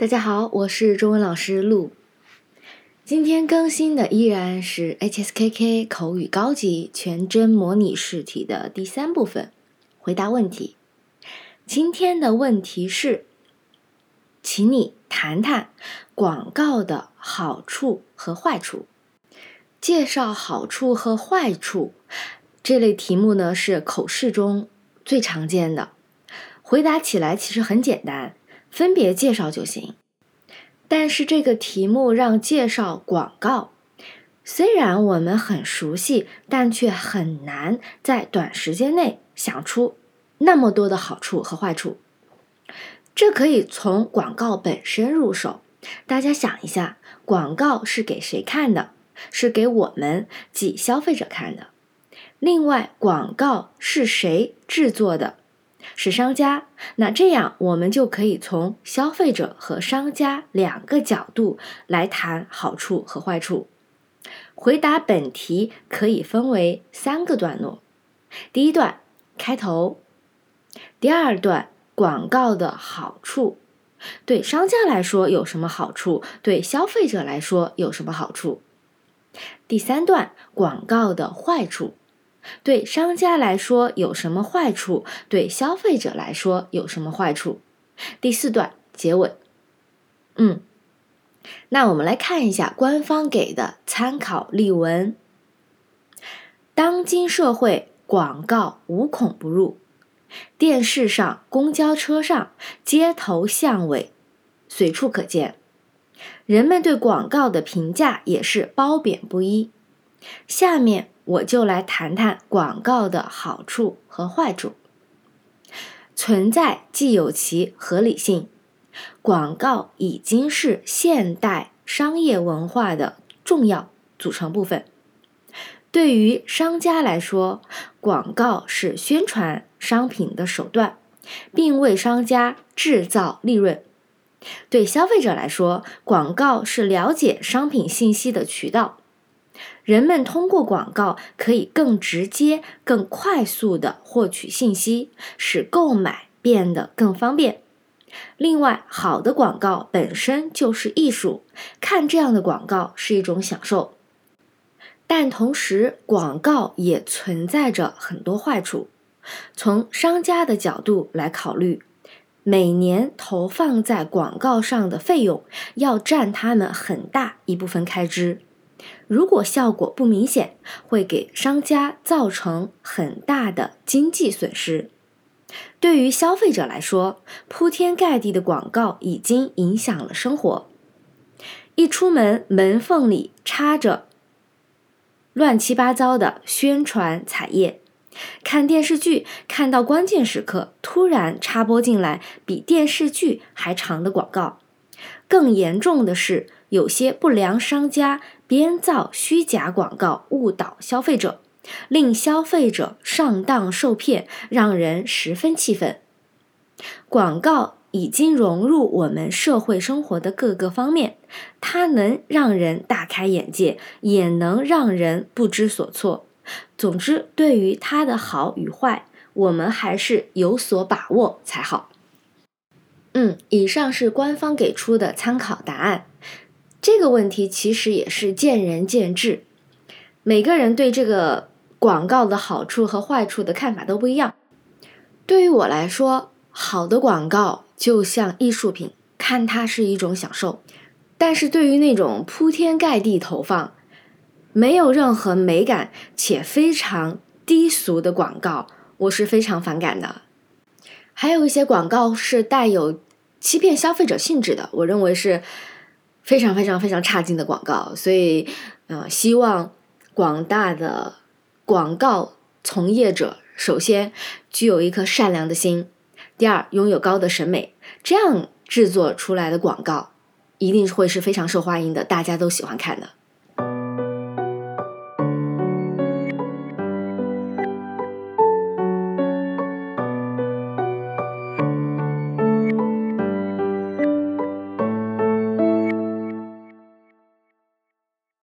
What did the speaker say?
大家好，我是中文老师陆。今天更新的依然是 HSKK 口语高级全真模拟试题的第三部分，回答问题。今天的问题是，请你谈谈广告的好处和坏处。介绍好处和坏处这类题目呢，是口试中最常见的，回答起来其实很简单。分别介绍就行，但是这个题目让介绍广告，虽然我们很熟悉，但却很难在短时间内想出那么多的好处和坏处。这可以从广告本身入手。大家想一下，广告是给谁看的？是给我们即消费者看的。另外，广告是谁制作的？是商家，那这样我们就可以从消费者和商家两个角度来谈好处和坏处。回答本题可以分为三个段落：第一段开头，第二段广告的好处，对商家来说有什么好处？对消费者来说有什么好处？第三段广告的坏处。对商家来说有什么坏处？对消费者来说有什么坏处？第四段结尾。嗯，那我们来看一下官方给的参考例文。当今社会广告无孔不入，电视上、公交车上、街头巷尾，随处可见。人们对广告的评价也是褒贬不一。下面。我就来谈谈广告的好处和坏处。存在既有其合理性，广告已经是现代商业文化的重要组成部分。对于商家来说，广告是宣传商品的手段，并为商家制造利润；对消费者来说，广告是了解商品信息的渠道。人们通过广告可以更直接、更快速地获取信息，使购买变得更方便。另外，好的广告本身就是艺术，看这样的广告是一种享受。但同时，广告也存在着很多坏处。从商家的角度来考虑，每年投放在广告上的费用要占他们很大一部分开支。如果效果不明显，会给商家造成很大的经济损失。对于消费者来说，铺天盖地的广告已经影响了生活。一出门，门缝里插着乱七八糟的宣传彩页；看电视剧，看到关键时刻，突然插播进来比电视剧还长的广告。更严重的是，有些不良商家。编造虚假广告误导消费者，令消费者上当受骗，让人十分气愤。广告已经融入我们社会生活的各个方面，它能让人大开眼界，也能让人不知所措。总之，对于它的好与坏，我们还是有所把握才好。嗯，以上是官方给出的参考答案。这个问题其实也是见仁见智，每个人对这个广告的好处和坏处的看法都不一样。对于我来说，好的广告就像艺术品，看它是一种享受；但是对于那种铺天盖地投放、没有任何美感且非常低俗的广告，我是非常反感的。还有一些广告是带有欺骗消费者性质的，我认为是。非常非常非常差劲的广告，所以，呃，希望广大的广告从业者首先具有一颗善良的心，第二拥有高的审美，这样制作出来的广告一定会是非常受欢迎的，大家都喜欢看的。